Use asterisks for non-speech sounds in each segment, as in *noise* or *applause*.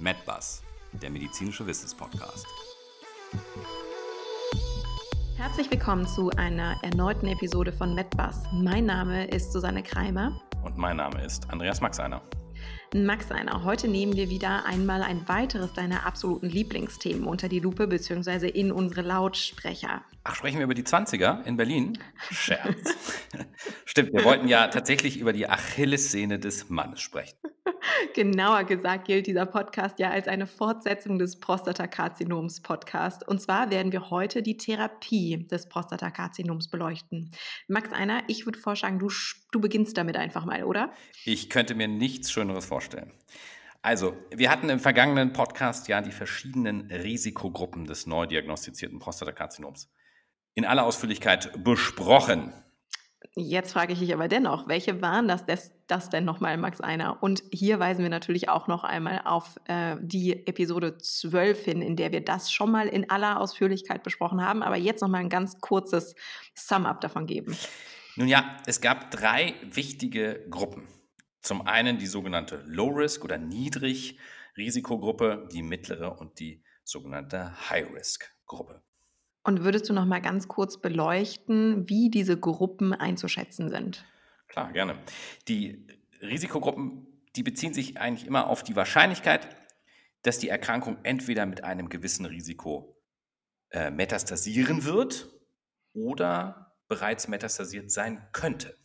MedBus, der medizinische Wissenspodcast. Herzlich willkommen zu einer erneuten Episode von MedBus. Mein Name ist Susanne Kreimer. Und mein Name ist Andreas Maxeiner. Max Einer, heute nehmen wir wieder einmal ein weiteres deiner absoluten Lieblingsthemen unter die Lupe bzw. in unsere Lautsprecher. Ach, sprechen wir über die 20er in Berlin? Scherz. *laughs* Stimmt, wir wollten ja tatsächlich über die Achillessehne des Mannes sprechen. *laughs* Genauer gesagt gilt dieser Podcast ja als eine Fortsetzung des Prostatakarzinoms-Podcast. Und zwar werden wir heute die Therapie des Prostatakarzinoms beleuchten. Max Einer, ich würde vorschlagen, du, du beginnst damit einfach mal, oder? Ich könnte mir nichts Schöneres vorstellen. Also, wir hatten im vergangenen Podcast ja die verschiedenen Risikogruppen des neu diagnostizierten Prostatakarzinoms in aller Ausführlichkeit besprochen. Jetzt frage ich dich aber dennoch, welche waren das, das, das denn nochmal, Max Einer? Und hier weisen wir natürlich auch noch einmal auf äh, die Episode 12 hin, in der wir das schon mal in aller Ausführlichkeit besprochen haben, aber jetzt nochmal ein ganz kurzes Sum-up davon geben. Nun ja, es gab drei wichtige Gruppen. Zum einen die sogenannte Low-Risk- oder Niedrig-Risikogruppe, die mittlere und die sogenannte High-Risk-Gruppe. Und würdest du noch mal ganz kurz beleuchten, wie diese Gruppen einzuschätzen sind? Klar, gerne. Die Risikogruppen, die beziehen sich eigentlich immer auf die Wahrscheinlichkeit, dass die Erkrankung entweder mit einem gewissen Risiko äh, metastasieren wird oder bereits metastasiert sein könnte.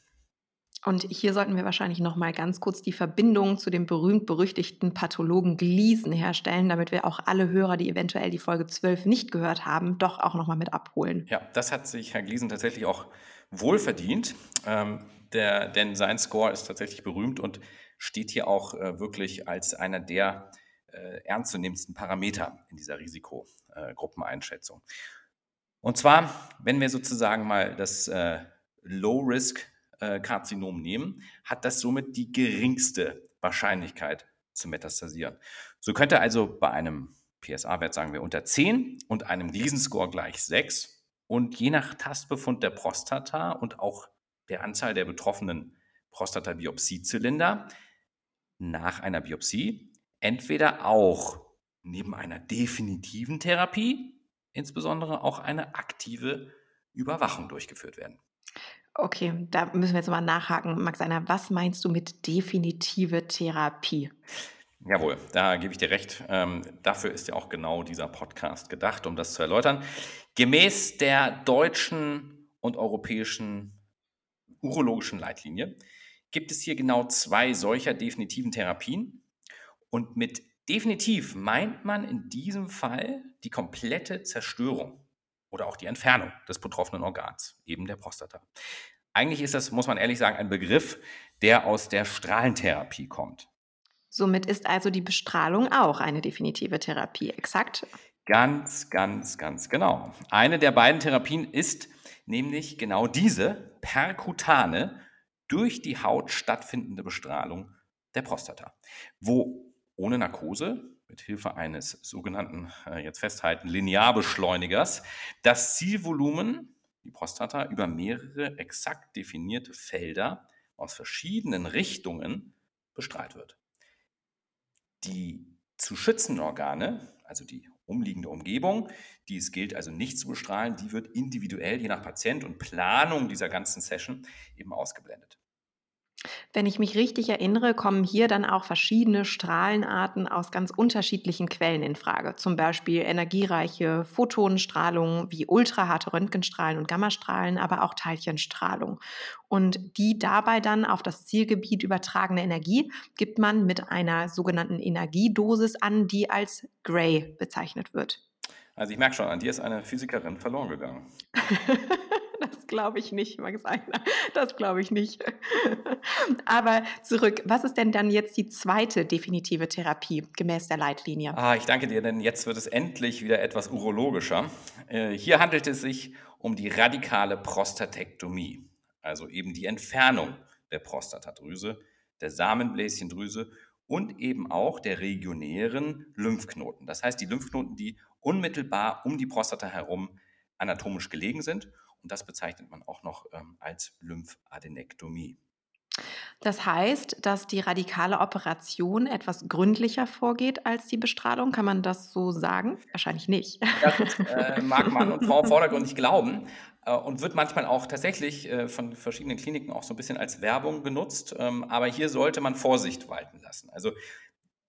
Und hier sollten wir wahrscheinlich noch mal ganz kurz die Verbindung zu dem berühmt-berüchtigten Pathologen Gleason herstellen, damit wir auch alle Hörer, die eventuell die Folge 12 nicht gehört haben, doch auch noch mal mit abholen. Ja, das hat sich Herr Gleason tatsächlich auch wohlverdient, ähm, der, denn sein Score ist tatsächlich berühmt und steht hier auch äh, wirklich als einer der äh, ernstzunehmendsten Parameter in dieser Risikogruppeneinschätzung. Äh, und zwar, wenn wir sozusagen mal das äh, Low-Risk Karzinom nehmen, hat das somit die geringste Wahrscheinlichkeit zu metastasieren. So könnte also bei einem PSA-Wert sagen wir unter 10 und einem Gleason-Score gleich 6 und je nach Tastbefund der Prostata und auch der Anzahl der betroffenen Prostata-Biopsiezylinder nach einer Biopsie entweder auch neben einer definitiven Therapie insbesondere auch eine aktive Überwachung durchgeführt werden. Okay, da müssen wir jetzt mal nachhaken. Max Einer, was meinst du mit definitive Therapie? Jawohl, da gebe ich dir recht. Ähm, dafür ist ja auch genau dieser Podcast gedacht, um das zu erläutern. Gemäß der deutschen und europäischen urologischen Leitlinie gibt es hier genau zwei solcher definitiven Therapien. Und mit definitiv meint man in diesem Fall die komplette Zerstörung oder auch die Entfernung des betroffenen Organs, eben der Prostata. Eigentlich ist das, muss man ehrlich sagen, ein Begriff, der aus der Strahlentherapie kommt. Somit ist also die Bestrahlung auch eine definitive Therapie, exakt? Ganz, ganz, ganz genau. Eine der beiden Therapien ist nämlich genau diese perkutane, durch die Haut stattfindende Bestrahlung der Prostata, wo ohne Narkose mit Hilfe eines sogenannten, äh, jetzt festhalten, Linearbeschleunigers, das Zielvolumen, die Prostata, über mehrere exakt definierte Felder aus verschiedenen Richtungen bestrahlt wird. Die zu schützenden Organe, also die umliegende Umgebung, die es gilt also nicht zu bestrahlen, die wird individuell je nach Patient und Planung dieser ganzen Session eben ausgeblendet. Wenn ich mich richtig erinnere, kommen hier dann auch verschiedene Strahlenarten aus ganz unterschiedlichen Quellen in Frage. Zum Beispiel energiereiche Photonenstrahlung wie ultraharte Röntgenstrahlen und Gammastrahlen, aber auch Teilchenstrahlung. Und die dabei dann auf das Zielgebiet übertragene Energie gibt man mit einer sogenannten Energiedosis an, die als Gray bezeichnet wird. Also ich merke schon, an dir ist eine Physikerin verloren gegangen. *laughs* *laughs* Das glaube ich nicht, Max Einer. Das glaube ich nicht. *laughs* Aber zurück, was ist denn dann jetzt die zweite definitive Therapie gemäß der Leitlinie? Ah, ich danke dir, denn jetzt wird es endlich wieder etwas urologischer. Äh, hier handelt es sich um die radikale Prostatektomie, also eben die Entfernung der Prostatadrüse, der Samenbläschendrüse und eben auch der regionären Lymphknoten. Das heißt, die Lymphknoten, die unmittelbar um die Prostata herum anatomisch gelegen sind und das bezeichnet man auch noch ähm, als Lymphadenektomie. Das heißt, dass die radikale Operation etwas gründlicher vorgeht als die Bestrahlung. Kann man das so sagen? Wahrscheinlich nicht. Das äh, mag Mann und Frau vordergründig glauben äh, und wird manchmal auch tatsächlich äh, von verschiedenen Kliniken auch so ein bisschen als Werbung genutzt. Ähm, aber hier sollte man Vorsicht walten lassen. Also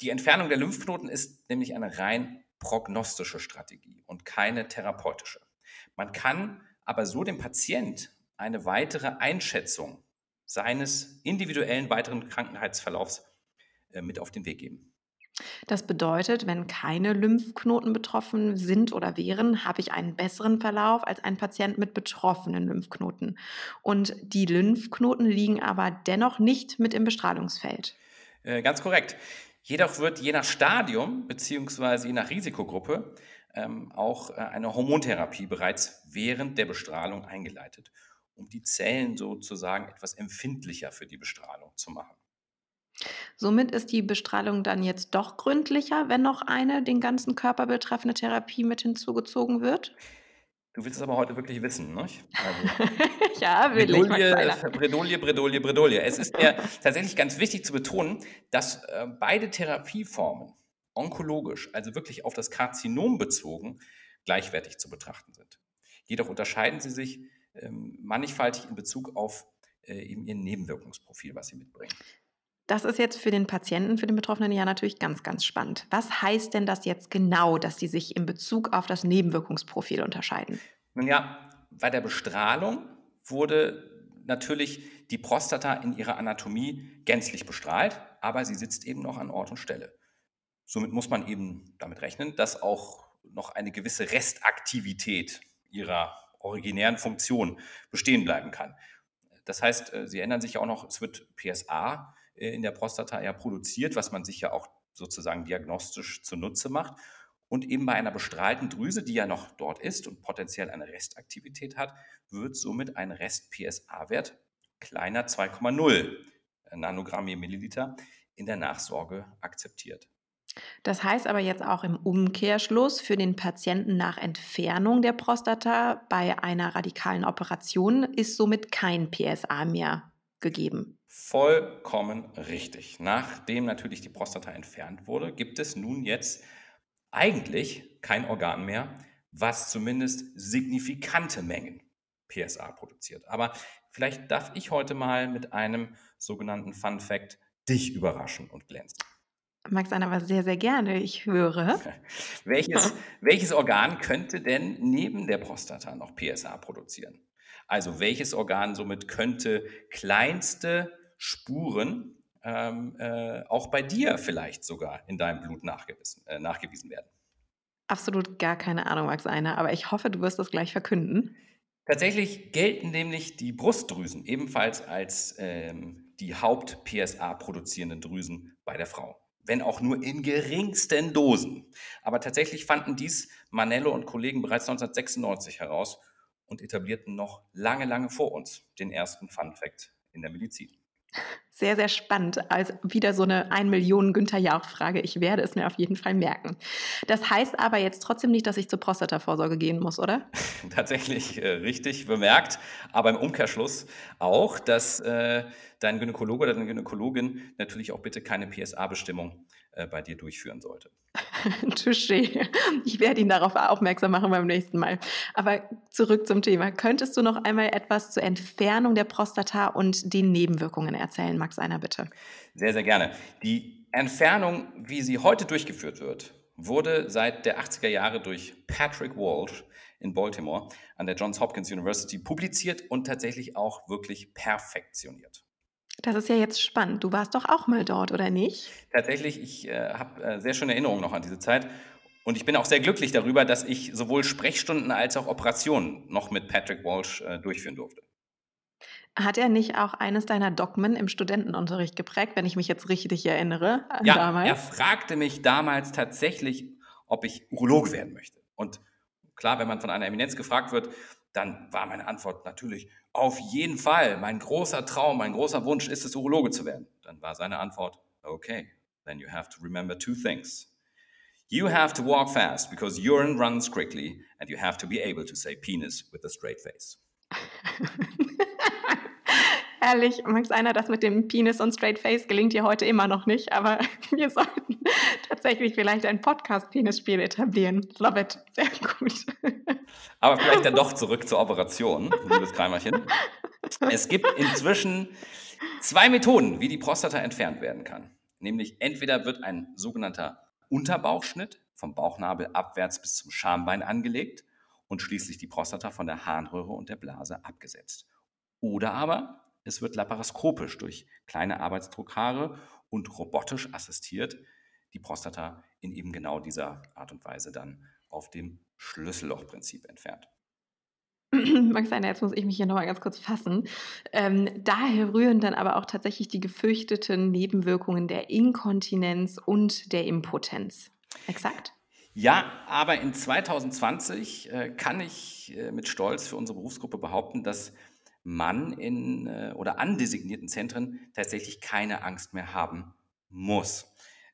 die Entfernung der Lymphknoten ist nämlich eine rein prognostische Strategie und keine therapeutische. Man kann aber so dem Patient eine weitere Einschätzung seines individuellen weiteren Krankheitsverlaufs äh, mit auf den Weg geben. Das bedeutet, wenn keine Lymphknoten betroffen sind oder wären, habe ich einen besseren Verlauf als ein Patient mit betroffenen Lymphknoten. Und die Lymphknoten liegen aber dennoch nicht mit im Bestrahlungsfeld. Äh, ganz korrekt. Jedoch wird je nach Stadium bzw. je nach Risikogruppe ähm, auch äh, eine Hormontherapie bereits während der Bestrahlung eingeleitet, um die Zellen sozusagen etwas empfindlicher für die Bestrahlung zu machen. Somit ist die Bestrahlung dann jetzt doch gründlicher, wenn noch eine den ganzen Körper betreffende Therapie mit hinzugezogen wird? Du willst es aber heute wirklich wissen, ne? Also, *laughs* ja, will Bredouille, ich. Bredouille, Bredouille, Bredouille. Es ist mir tatsächlich ganz wichtig zu betonen, dass äh, beide Therapieformen onkologisch, also wirklich auf das Karzinom bezogen, gleichwertig zu betrachten sind. Jedoch unterscheiden sie sich ähm, mannigfaltig in Bezug auf äh, eben ihr Nebenwirkungsprofil, was sie mitbringen. Das ist jetzt für den Patienten, für den Betroffenen ja natürlich ganz, ganz spannend. Was heißt denn das jetzt genau, dass die sich in Bezug auf das Nebenwirkungsprofil unterscheiden? Nun ja, bei der Bestrahlung wurde natürlich die Prostata in ihrer Anatomie gänzlich bestrahlt, aber sie sitzt eben noch an Ort und Stelle. Somit muss man eben damit rechnen, dass auch noch eine gewisse Restaktivität ihrer originären Funktion bestehen bleiben kann. Das heißt, äh, sie ändern sich auch noch, es wird PSA äh, in der Prostata ja produziert, was man sich ja auch sozusagen diagnostisch zunutze macht. Und eben bei einer bestrahlten Drüse, die ja noch dort ist und potenziell eine Restaktivität hat, wird somit ein Rest-PSA-Wert kleiner 2,0 Nanogramm je Milliliter in der Nachsorge akzeptiert. Das heißt aber jetzt auch im Umkehrschluss für den Patienten nach Entfernung der Prostata bei einer radikalen Operation ist somit kein PSA mehr gegeben. Vollkommen richtig. Nachdem natürlich die Prostata entfernt wurde, gibt es nun jetzt eigentlich kein Organ mehr, was zumindest signifikante Mengen PSA produziert. Aber vielleicht darf ich heute mal mit einem sogenannten Fun Fact dich überraschen und glänzen. Max Anna aber sehr, sehr gerne. Ich höre. *laughs* welches, welches Organ könnte denn neben der Prostata noch PSA produzieren? Also welches Organ somit könnte kleinste Spuren ähm, äh, auch bei dir vielleicht sogar in deinem Blut nachgewiesen, äh, nachgewiesen werden? Absolut gar keine Ahnung, Max Einer, aber ich hoffe, du wirst das gleich verkünden. Tatsächlich gelten nämlich die Brustdrüsen ebenfalls als ähm, die Haupt-PSA produzierenden Drüsen bei der Frau wenn auch nur in geringsten Dosen. Aber tatsächlich fanden dies Manello und Kollegen bereits 1996 heraus und etablierten noch lange, lange vor uns den ersten Fun Fact in der Medizin. Sehr, sehr spannend. Also wieder so eine 1 Millionen Günther Jauch-Frage. Ich werde es mir auf jeden Fall merken. Das heißt aber jetzt trotzdem nicht, dass ich zur Prostatavorsorge gehen muss, oder? *laughs* Tatsächlich äh, richtig bemerkt, aber im Umkehrschluss auch, dass äh, dein Gynäkologe oder deine Gynäkologin natürlich auch bitte keine PSA-Bestimmung äh, bei dir durchführen sollte. *laughs* Touché. Ich werde ihn darauf aufmerksam machen beim nächsten Mal. Aber zurück zum Thema. Könntest du noch einmal etwas zur Entfernung der Prostata und den Nebenwirkungen erzählen, Max Einer, bitte? Sehr, sehr gerne. Die Entfernung, wie sie heute durchgeführt wird, wurde seit der 80er Jahre durch Patrick Walsh in Baltimore an der Johns Hopkins University publiziert und tatsächlich auch wirklich perfektioniert. Das ist ja jetzt spannend. Du warst doch auch mal dort, oder nicht? Tatsächlich, ich äh, habe äh, sehr schöne Erinnerungen noch an diese Zeit. Und ich bin auch sehr glücklich darüber, dass ich sowohl Sprechstunden als auch Operationen noch mit Patrick Walsh äh, durchführen durfte. Hat er nicht auch eines deiner Dogmen im Studentenunterricht geprägt, wenn ich mich jetzt richtig erinnere? ja, damals? er fragte mich damals tatsächlich, ob ich Urologe werden möchte. Und klar, wenn man von einer Eminenz gefragt wird, dann war meine Antwort natürlich auf jeden Fall. Mein großer Traum, mein großer Wunsch ist es, Urologe zu werden. Dann war seine Antwort, okay, then you have to remember two things. You have to walk fast because urine runs quickly and you have to be able to say penis with a straight face. *laughs* Ehrlich, Max einer, das mit dem Penis und Straight Face gelingt dir heute immer noch nicht, aber *laughs* wir sollten tatsächlich vielleicht ein Podcast-Penis-Spiel etablieren. Love it. Sehr gut. Aber vielleicht dann doch zurück zur Operation, liebes Kreimerchen. Es gibt inzwischen zwei Methoden, wie die Prostata entfernt werden kann. Nämlich entweder wird ein sogenannter Unterbauchschnitt vom Bauchnabel abwärts bis zum Schambein angelegt und schließlich die Prostata von der Harnröhre und der Blase abgesetzt. Oder aber es wird laparoskopisch durch kleine Arbeitsdruckhaare und robotisch assistiert die Prostata in eben genau dieser Art und Weise dann auf dem Schlüssellochprinzip entfernt. *clears throat* Maxine, jetzt muss ich mich hier nochmal ganz kurz fassen. Ähm, daher rühren dann aber auch tatsächlich die gefürchteten Nebenwirkungen der Inkontinenz und der Impotenz. Exakt? Ja, aber in 2020 äh, kann ich äh, mit Stolz für unsere Berufsgruppe behaupten, dass man in äh, oder an designierten Zentren tatsächlich keine Angst mehr haben muss.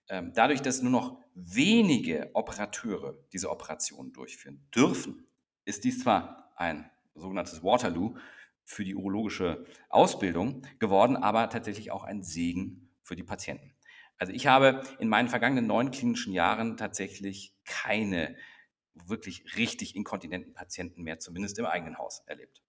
Ähm, dadurch, dass nur noch wenige Operateure diese Operationen durchführen dürfen, ist dies zwar ein sogenanntes Waterloo für die urologische Ausbildung geworden, aber tatsächlich auch ein Segen für die Patienten. Also ich habe in meinen vergangenen neun klinischen Jahren tatsächlich keine wirklich richtig inkontinenten Patienten mehr, zumindest im eigenen Haus, erlebt.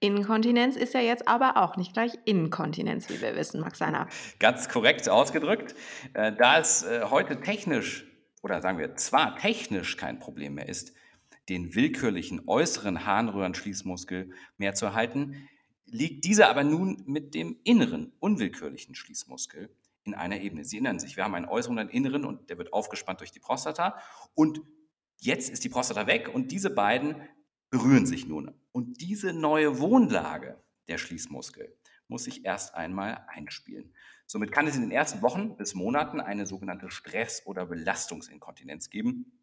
Inkontinenz ist ja jetzt aber auch nicht gleich Inkontinenz, wie wir wissen, Max Seiner. Ganz korrekt ausgedrückt. Äh, da es äh, heute technisch, oder sagen wir zwar technisch kein Problem mehr ist, den willkürlichen äußeren Harnröhrenschließmuskel mehr zu erhalten, liegt dieser aber nun mit dem inneren, unwillkürlichen Schließmuskel in einer Ebene. Sie erinnern sich, wir haben einen äußeren und einen inneren und der wird aufgespannt durch die Prostata und jetzt ist die Prostata weg und diese beiden berühren sich nun. Und diese neue Wohnlage der Schließmuskel muss sich erst einmal einspielen. Somit kann es in den ersten Wochen bis Monaten eine sogenannte Stress- oder Belastungsinkontinenz geben.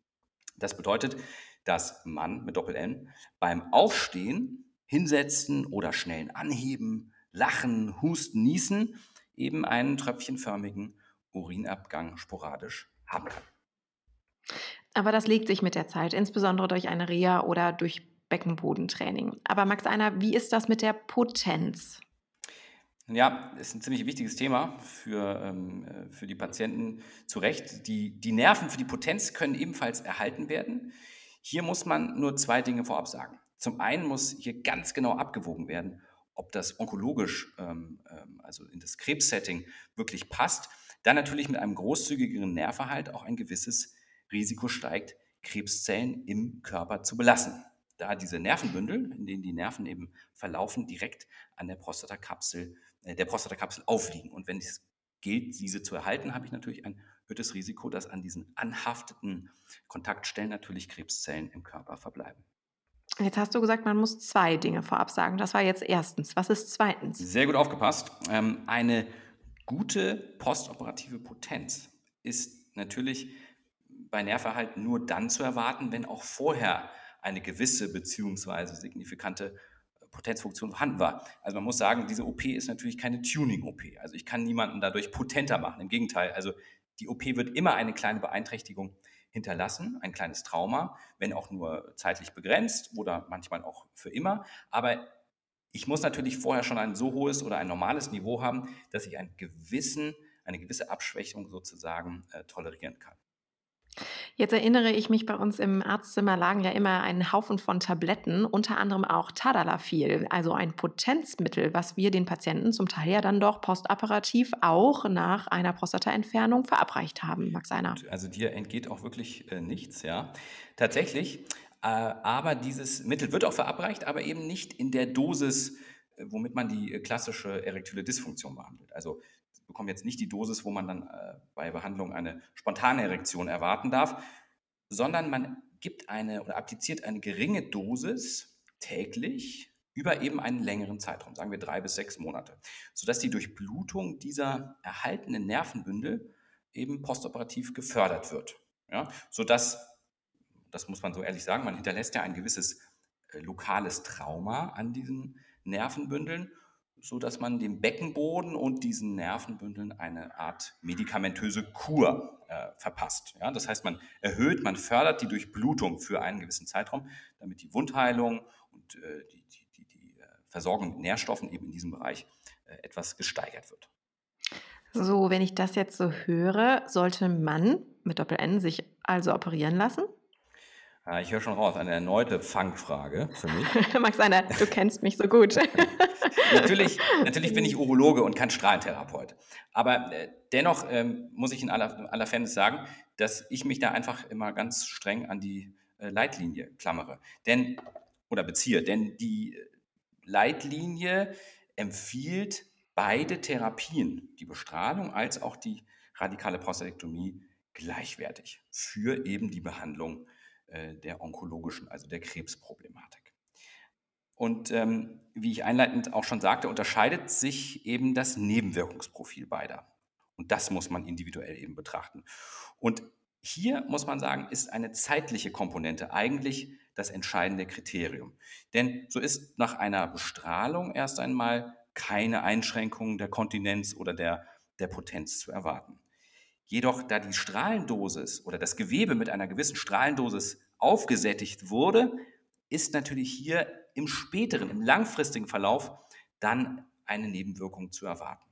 Das bedeutet, dass man mit Doppel-N beim Aufstehen, Hinsetzen oder schnellen Anheben, Lachen, Husten, Niesen eben einen tröpfchenförmigen Urinabgang sporadisch haben kann. Aber das legt sich mit der Zeit, insbesondere durch eine Reha oder durch Beckenbodentraining. Aber Max Einer, wie ist das mit der Potenz? Ja, ist ein ziemlich wichtiges Thema für, ähm, äh, für die Patienten zu Recht. Die, die Nerven für die Potenz können ebenfalls erhalten werden. Hier muss man nur zwei Dinge vorab sagen. Zum einen muss hier ganz genau abgewogen werden, ob das onkologisch, ähm, ähm, also in das Krebssetting, wirklich passt. Dann natürlich mit einem großzügigeren Nährverhalt auch ein gewisses Risiko steigt, Krebszellen im Körper zu belassen. Da diese Nervenbündel, in denen die Nerven eben verlaufen, direkt an der Prostatakapsel, äh, der Prostatakapsel aufliegen. Und wenn es gilt, diese zu erhalten, habe ich natürlich ein erhöhtes Risiko, dass an diesen anhafteten Kontaktstellen natürlich Krebszellen im Körper verbleiben. Jetzt hast du gesagt, man muss zwei Dinge vorab sagen. Das war jetzt erstens. Was ist zweitens? Sehr gut aufgepasst. Ähm, eine gute postoperative Potenz ist natürlich bei Nerverhalt nur dann zu erwarten, wenn auch vorher eine gewisse beziehungsweise signifikante Potenzfunktion vorhanden war. Also man muss sagen, diese OP ist natürlich keine Tuning-OP. Also ich kann niemanden dadurch potenter machen. Im Gegenteil, also die OP wird immer eine kleine Beeinträchtigung hinterlassen, ein kleines Trauma, wenn auch nur zeitlich begrenzt oder manchmal auch für immer. Aber ich muss natürlich vorher schon ein so hohes oder ein normales Niveau haben, dass ich einen gewissen, eine gewisse Abschwächung sozusagen äh, tolerieren kann. Jetzt erinnere ich mich, bei uns im Arztzimmer lagen ja immer ein Haufen von Tabletten, unter anderem auch Tadalafil, also ein Potenzmittel, was wir den Patienten zum Teil ja dann doch postoperativ auch nach einer Prostataentfernung verabreicht haben, Max Einer. Also dir entgeht auch wirklich äh, nichts, ja. Tatsächlich, äh, aber dieses Mittel wird auch verabreicht, aber eben nicht in der Dosis, äh, womit man die äh, klassische erektile Dysfunktion behandelt. Also bekommen jetzt nicht die Dosis, wo man dann äh, bei Behandlung eine spontane Erektion erwarten darf, sondern man gibt eine oder appliziert eine geringe Dosis täglich über eben einen längeren Zeitraum, sagen wir drei bis sechs Monate, sodass die Durchblutung dieser erhaltenen Nervenbündel eben postoperativ gefördert wird. Ja, sodass, das muss man so ehrlich sagen, man hinterlässt ja ein gewisses äh, lokales Trauma an diesen Nervenbündeln so dass man dem Beckenboden und diesen Nervenbündeln eine Art medikamentöse Kur äh, verpasst. Ja, das heißt, man erhöht, man fördert die Durchblutung für einen gewissen Zeitraum, damit die Wundheilung und äh, die, die, die, äh, Versorgung mit Nährstoffen eben in diesem Bereich etwas gesteigert wird. So, wenn ich das jetzt so höre, sollte man mit Doppel-N sich also operieren lassen? Ja, ich höre schon raus, eine erneute Fangfrage für mich. *laughs* Max Einer, du kennst mich so gut. *laughs* natürlich, natürlich bin ich Urologe und kein Strahlentherapeut. Aber äh, dennoch ähm, muss ich in aller, aller Fairness sagen, dass ich mich da einfach immer ganz streng an die äh, Leitlinie klammere. Denn, oder beziehe, denn die Leitlinie empfiehlt beide Therapien, die Bestrahlung als auch die radikale Prostatektomie, gleichwertig für eben die Behandlung der onkologischen, also der Krebsproblematik. Und ähm, wie ich einleitend auch schon sagte, unterscheidet sich eben das Nebenwirkungsprofil beider. Und das muss man individuell eben betrachten. Und hier muss man sagen, ist eine zeitliche Komponente eigentlich das entscheidende Kriterium. Denn so ist nach einer Bestrahlung erst einmal keine Einschränkung der Kontinenz oder der, der Potenz zu erwarten. Jedoch, da die Strahlendosis oder das Gewebe mit einer gewissen Strahlendosis aufgesättigt wurde, ist natürlich hier im späteren, im langfristigen Verlauf dann eine Nebenwirkung zu erwarten.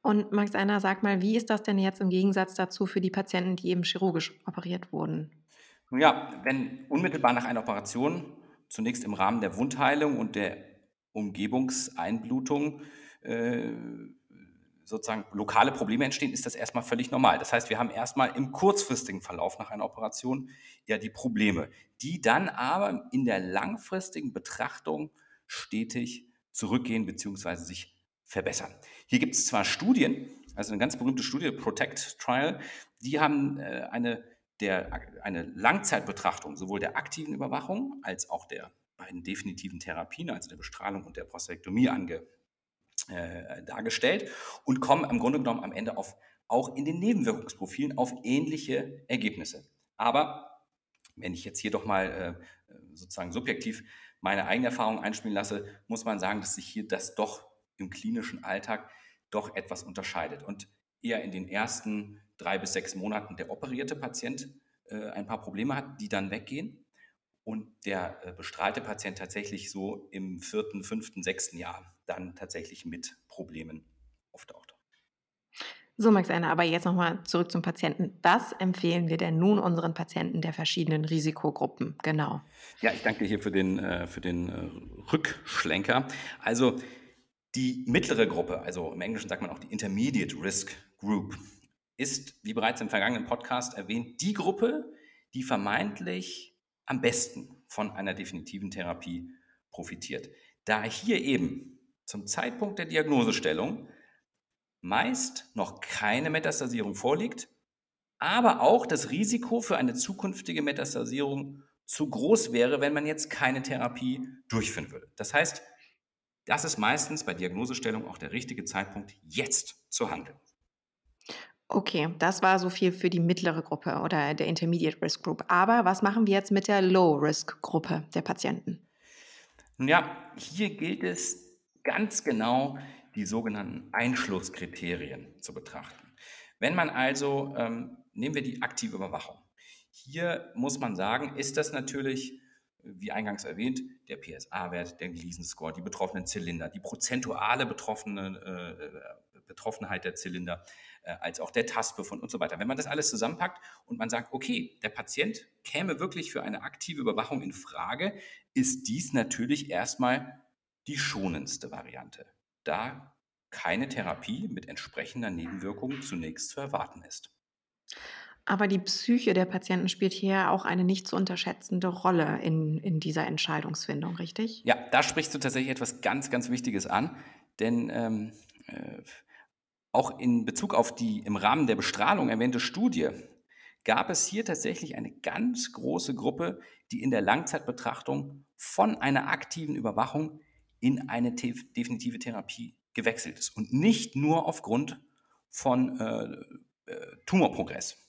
Und Max Einer, sag mal, wie ist das denn jetzt im Gegensatz dazu für die Patienten, die eben chirurgisch operiert wurden? Nun ja, wenn unmittelbar nach einer Operation zunächst im Rahmen der Wundheilung und der Umgebungseinblutung äh, sozusagen lokale Probleme entstehen, ist das erstmal völlig normal. Das heißt, wir haben erstmal im kurzfristigen Verlauf nach einer Operation ja die Probleme, die dann aber in der langfristigen Betrachtung stetig zurückgehen bzw. sich verbessern. Hier gibt es zwar Studien, also eine ganz berühmte Studie, Protect Trial, die haben äh, eine, der, eine Langzeitbetrachtung sowohl der aktiven Überwachung als auch der beiden definitiven Therapien, also der Bestrahlung und der Prostatektomie ange, äh, dargestellt und kommen im Grunde genommen am Ende auf, auch in den Nebenwirkungsprofilen auf ähnliche Ergebnisse. Aber wenn ich jetzt hier doch mal äh, sozusagen subjektiv meine eigene Erfahrung einspielen lasse, muss man sagen, dass sich hier das doch im klinischen Alltag doch etwas unterscheidet und eher in den ersten drei bis sechs Monaten der operierte Patient äh, ein paar Probleme hat, die dann weggehen und der äh, bestrahlte Patient tatsächlich so im vierten, fünften, sechsten Jahr dann tatsächlich mit Problemen auftaucht. So, Max Einer, aber jetzt nochmal zurück zum Patienten. Was empfehlen wir denn nun unseren Patienten der verschiedenen Risikogruppen? Genau. Ja, ich danke dir hier für den, äh, für den äh, Rückschlenker. Also die mittlere Gruppe, also im Englischen sagt man auch die Intermediate Risk Group, ist, wie bereits im vergangenen Podcast erwähnt, die Gruppe, die vermeintlich am besten von einer definitiven Therapie profitiert. Da hier eben zum Zeitpunkt der Diagnosestellung meist noch keine Metastasierung vorliegt, aber auch das Risiko für eine zukünftige Metastasierung zu groß wäre, wenn man jetzt keine Therapie durchführen würde. Das heißt, das ist meistens bei Diagnosestellung auch der richtige Zeitpunkt, jetzt zu handeln. Okay, das war so viel für die mittlere Gruppe oder der Intermediate Risk Group. Aber was machen wir jetzt mit der Low Risk Gruppe der Patienten? Nun ja, hier gilt es ganz genau, die sogenannten Einschlusskriterien zu betrachten. Wenn man also, ähm, nehmen wir die aktive Überwachung. Hier muss man sagen, ist das natürlich, wie eingangs erwähnt, der PSA-Wert, der Gleason-Score, die betroffenen Zylinder, die prozentuale betroffene, äh, Betroffenheit der Zylinder, äh, als auch der Tastbefund und so weiter. Wenn man das alles zusammenpackt und man sagt, okay, der Patient käme wirklich für eine aktive Überwachung in Frage, ist dies natürlich erstmal die schonendste Variante, da keine Therapie mit entsprechender Nebenwirkung zunächst zu erwarten ist. Aber die Psyche der Patienten spielt hier auch eine nicht zu unterschätzende Rolle in, in dieser Entscheidungsfindung, richtig? Ja, da sprichst du tatsächlich etwas ganz, ganz Wichtiges an, denn ähm, äh, auch in Bezug auf die im Rahmen der Bestrahlung erwähnte Studie gab es hier tatsächlich eine ganz große Gruppe, die in der Langzeitbetrachtung von einer aktiven Überwachung in eine definitive Therapie gewechselt ist und nicht nur aufgrund von äh, äh, Tumorprogress.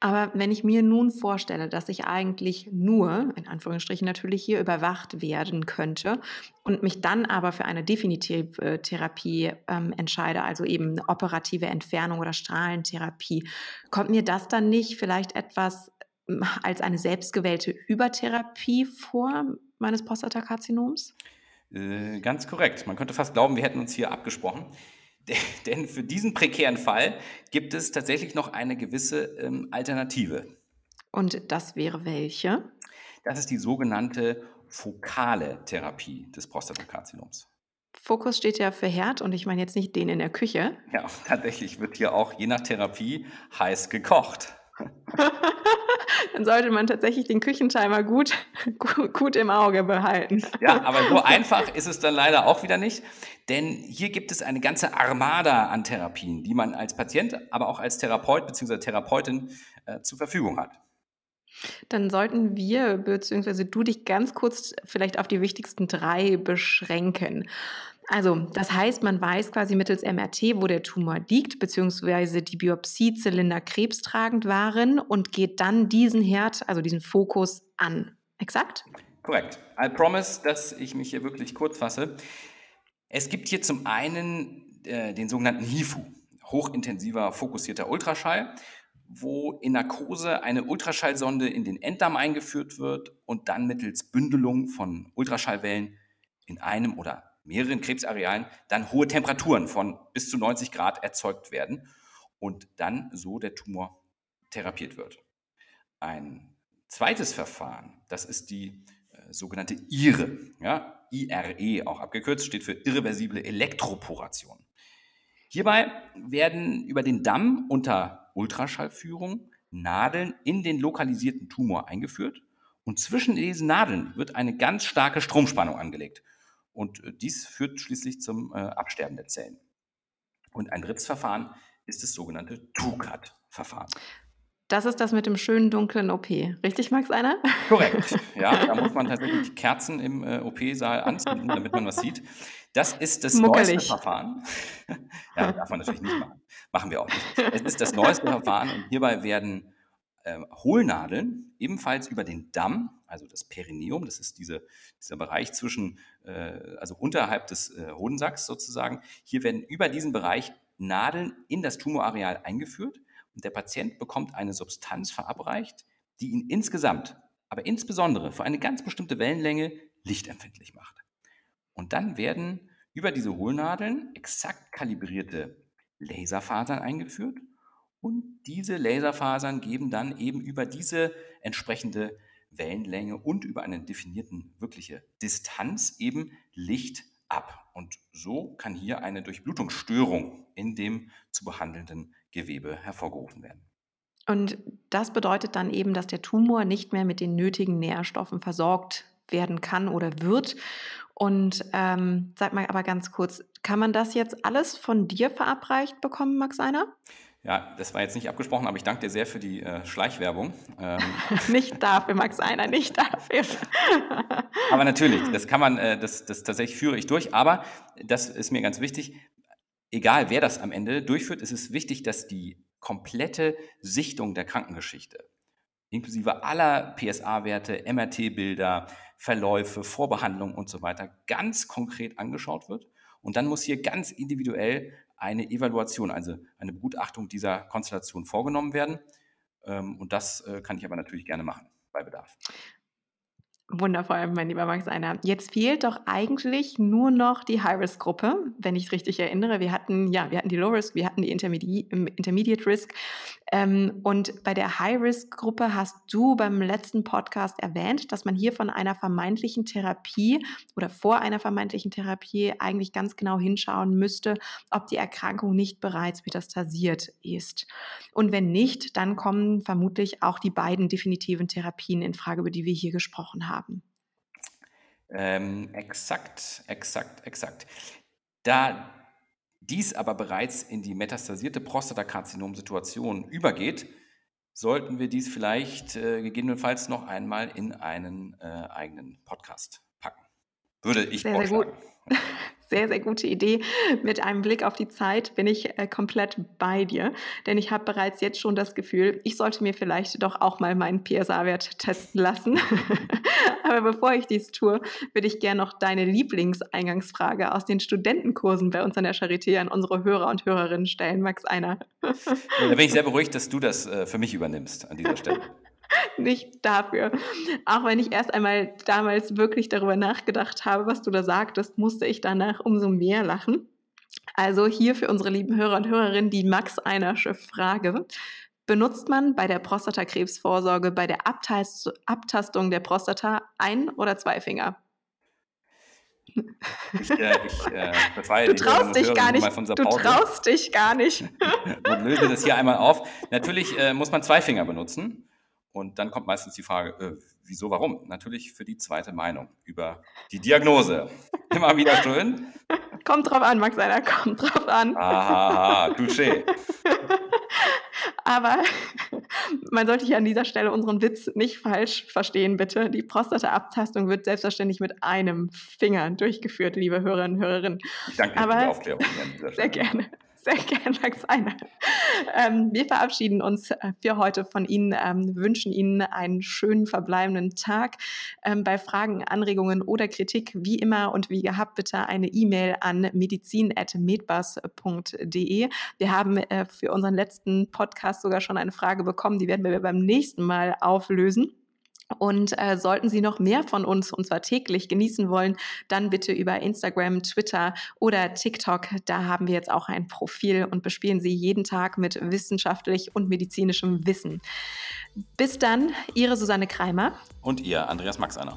Aber wenn ich mir nun vorstelle, dass ich eigentlich nur, in Anführungsstrichen natürlich hier überwacht werden könnte und mich dann aber für eine definitive Therapie ähm, entscheide, also eben operative Entfernung oder Strahlentherapie, kommt mir das dann nicht vielleicht etwas hm, als eine selbstgewählte Übertherapie vor meines Prostatakarzinoms? Äh, ganz korrekt. Man könnte fast glauben, wir hätten uns hier abgesprochen. *laughs* Denn für diesen prekären Fall gibt es tatsächlich noch eine gewisse ähm, Alternative. Und das wäre welche? Das ist die sogenannte fokale Therapie des Prostatakarzinoms. Fokus steht ja für Herd und ich meine jetzt nicht den in der Küche. Ja, *laughs* tatsächlich wird hier auch je nach Therapie heiß gekocht. *laughs* Dann sollte man tatsächlich den Küchentimer gut, *laughs* gut, im Auge behalten. Ja, aber so einfach ist es dann leider auch wieder nicht, denn hier gibt es eine ganze Armada an Therapien, die man als Patient, aber auch als Therapeut bzw. Therapeutin äh, zur Verfügung hat. Dann sollten wir bzw. du dich ganz kurz vielleicht auf die wichtigsten drei beschränken. Also, das heißt, man weiß quasi mittels MRT, wo der Tumor liegt, beziehungsweise die Biopsiezylinder krebstragend waren und geht dann diesen Herd, also diesen Fokus an. Exakt? Korrekt. I promise, dass ich mich hier wirklich kurz fasse. Es gibt hier zum einen äh, den sogenannten HIFU, hochintensiver fokussierter Ultraschall wo in Narkose eine Ultraschallsonde in den Enddarm eingeführt wird und dann mittels Bündelung von Ultraschallwellen in einem oder mehreren Krebsarealen dann hohe Temperaturen von bis zu 90 Grad erzeugt werden und dann so der Tumor therapiert wird. Ein zweites Verfahren, das ist die äh, sogenannte IRE, ja, IRE auch abgekürzt, steht für irreversible Elektroporation. Hierbei werden über den Damm unter Ultraschallführung Nadeln in den lokalisierten Tumor eingeführt und zwischen diesen Nadeln wird eine ganz starke Stromspannung angelegt. Und äh, dies führt schließlich zum äh, Absterben der Zellen. Und ein drittes Verfahren ist das sogenannte TUCAT-Verfahren. Das ist das mit dem schönen dunklen OP. Richtig, Max einer? Korrekt. *laughs* Ja, da muss man tatsächlich Kerzen im äh, OP-Saal anzünden, damit man was sieht. Das ist das Muckelig. neueste Verfahren. *laughs* ja, darf man natürlich nicht machen. Machen wir auch nicht. Es ist das neueste Verfahren und hierbei werden äh, Hohlnadeln ebenfalls über den Damm, also das Perineum, das ist diese, dieser Bereich zwischen, also unterhalb des äh, Hodensacks sozusagen, hier werden über diesen Bereich Nadeln in das Tumorareal eingeführt und der Patient bekommt eine Substanz verabreicht, die ihn insgesamt, aber insbesondere für eine ganz bestimmte Wellenlänge lichtempfindlich macht. Und dann werden über diese Hohlnadeln exakt kalibrierte Laserfasern eingeführt und diese Laserfasern geben dann eben über diese entsprechende Wellenlänge und über eine definierten wirkliche Distanz eben Licht ab. Und so kann hier eine Durchblutungsstörung in dem zu behandelnden Gewebe hervorgerufen werden. Und das bedeutet dann eben, dass der Tumor nicht mehr mit den nötigen Nährstoffen versorgt werden kann oder wird. Und ähm, sag mal aber ganz kurz, kann man das jetzt alles von dir verabreicht bekommen, Max Einer? Ja, das war jetzt nicht abgesprochen, aber ich danke dir sehr für die äh, Schleichwerbung. Ähm, *laughs* nicht dafür, Max Einer, nicht dafür. *laughs* aber natürlich, das kann man, äh, das, das tatsächlich führe ich durch. Aber das ist mir ganz wichtig. Egal, wer das am Ende durchführt, ist es wichtig, dass die komplette Sichtung der Krankengeschichte, inklusive aller PSA-Werte, MRT-Bilder, Verläufe, Vorbehandlungen und so weiter ganz konkret angeschaut wird. Und dann muss hier ganz individuell eine Evaluation, also eine Begutachtung dieser Konstellation vorgenommen werden. Ähm, und das äh, kann ich aber natürlich gerne machen bei Bedarf. Wundervoll, mein lieber Max Einer. Jetzt fehlt doch eigentlich nur noch die High-Risk-Gruppe, wenn ich es richtig erinnere. Wir hatten, ja, wir hatten die Low-Risk, wir hatten die Intermedi Intermediate Risk. Ähm, und bei der High-Risk-Gruppe hast du beim letzten Podcast erwähnt, dass man hier von einer vermeintlichen Therapie oder vor einer vermeintlichen Therapie eigentlich ganz genau hinschauen müsste, ob die Erkrankung nicht bereits metastasiert ist. Und wenn nicht, dann kommen vermutlich auch die beiden definitiven Therapien in Frage, über die wir hier gesprochen haben haben. Ähm, exakt, exakt, exakt. Da dies aber bereits in die metastasierte Prostatakarzinom-Situation übergeht, sollten wir dies vielleicht äh, gegebenenfalls noch einmal in einen äh, eigenen Podcast packen. Würde ich sehr, sehr gut. *laughs* sehr, sehr gute Idee. Mit einem Blick auf die Zeit bin ich äh, komplett bei dir, denn ich habe bereits jetzt schon das Gefühl, ich sollte mir vielleicht doch auch mal meinen PSA-Wert testen lassen. *laughs* Aber bevor ich dies tue, würde ich gerne noch deine Lieblingseingangsfrage aus den Studentenkursen bei uns an der Charité an unsere Hörer und Hörerinnen stellen. Max Einer. da bin ich sehr beruhigt, dass du das äh, für mich übernimmst an dieser Stelle. *laughs* Nicht dafür. Auch wenn ich erst einmal damals wirklich darüber nachgedacht habe, was du da sagtest, musste ich danach umso mehr lachen. Also hier für unsere lieben Hörer und Hörerinnen die Max Einersche Frage. Benutzt man bei der Prostatakrebsvorsorge bei der Abtast Abtastung der Prostata ein oder zwei Finger? Ich, äh, ich äh, befreie du traust dich gar nicht. *laughs* Du traust dich gar nicht. und löse das hier einmal auf. Natürlich äh, muss man zwei Finger benutzen. Und dann kommt meistens die Frage, äh, wieso, warum? Natürlich für die zweite Meinung über die Diagnose. *laughs* Immer wieder schön. Kommt drauf an, Max einer, kommt drauf an. Aha, touché. *laughs* Aber man sollte hier an dieser Stelle unseren Witz nicht falsch verstehen, bitte. Die Prostata-Abtastung wird selbstverständlich mit einem Finger durchgeführt, liebe Hörerinnen und Hörerinnen. Ich danke für die Aufklärung. Sehr gerne. Sehr gerne, Max. Ähm, wir verabschieden uns äh, für heute von Ihnen, ähm, wünschen Ihnen einen schönen verbleibenden Tag. Ähm, bei Fragen, Anregungen oder Kritik, wie immer und wie gehabt, bitte eine E-Mail an medizin.medbus.de. Wir haben äh, für unseren letzten Podcast sogar schon eine Frage bekommen, die werden wir beim nächsten Mal auflösen. Und äh, sollten Sie noch mehr von uns, und zwar täglich, genießen wollen, dann bitte über Instagram, Twitter oder TikTok. Da haben wir jetzt auch ein Profil und bespielen Sie jeden Tag mit wissenschaftlich und medizinischem Wissen. Bis dann, Ihre Susanne Kreimer. Und Ihr Andreas Maxaner.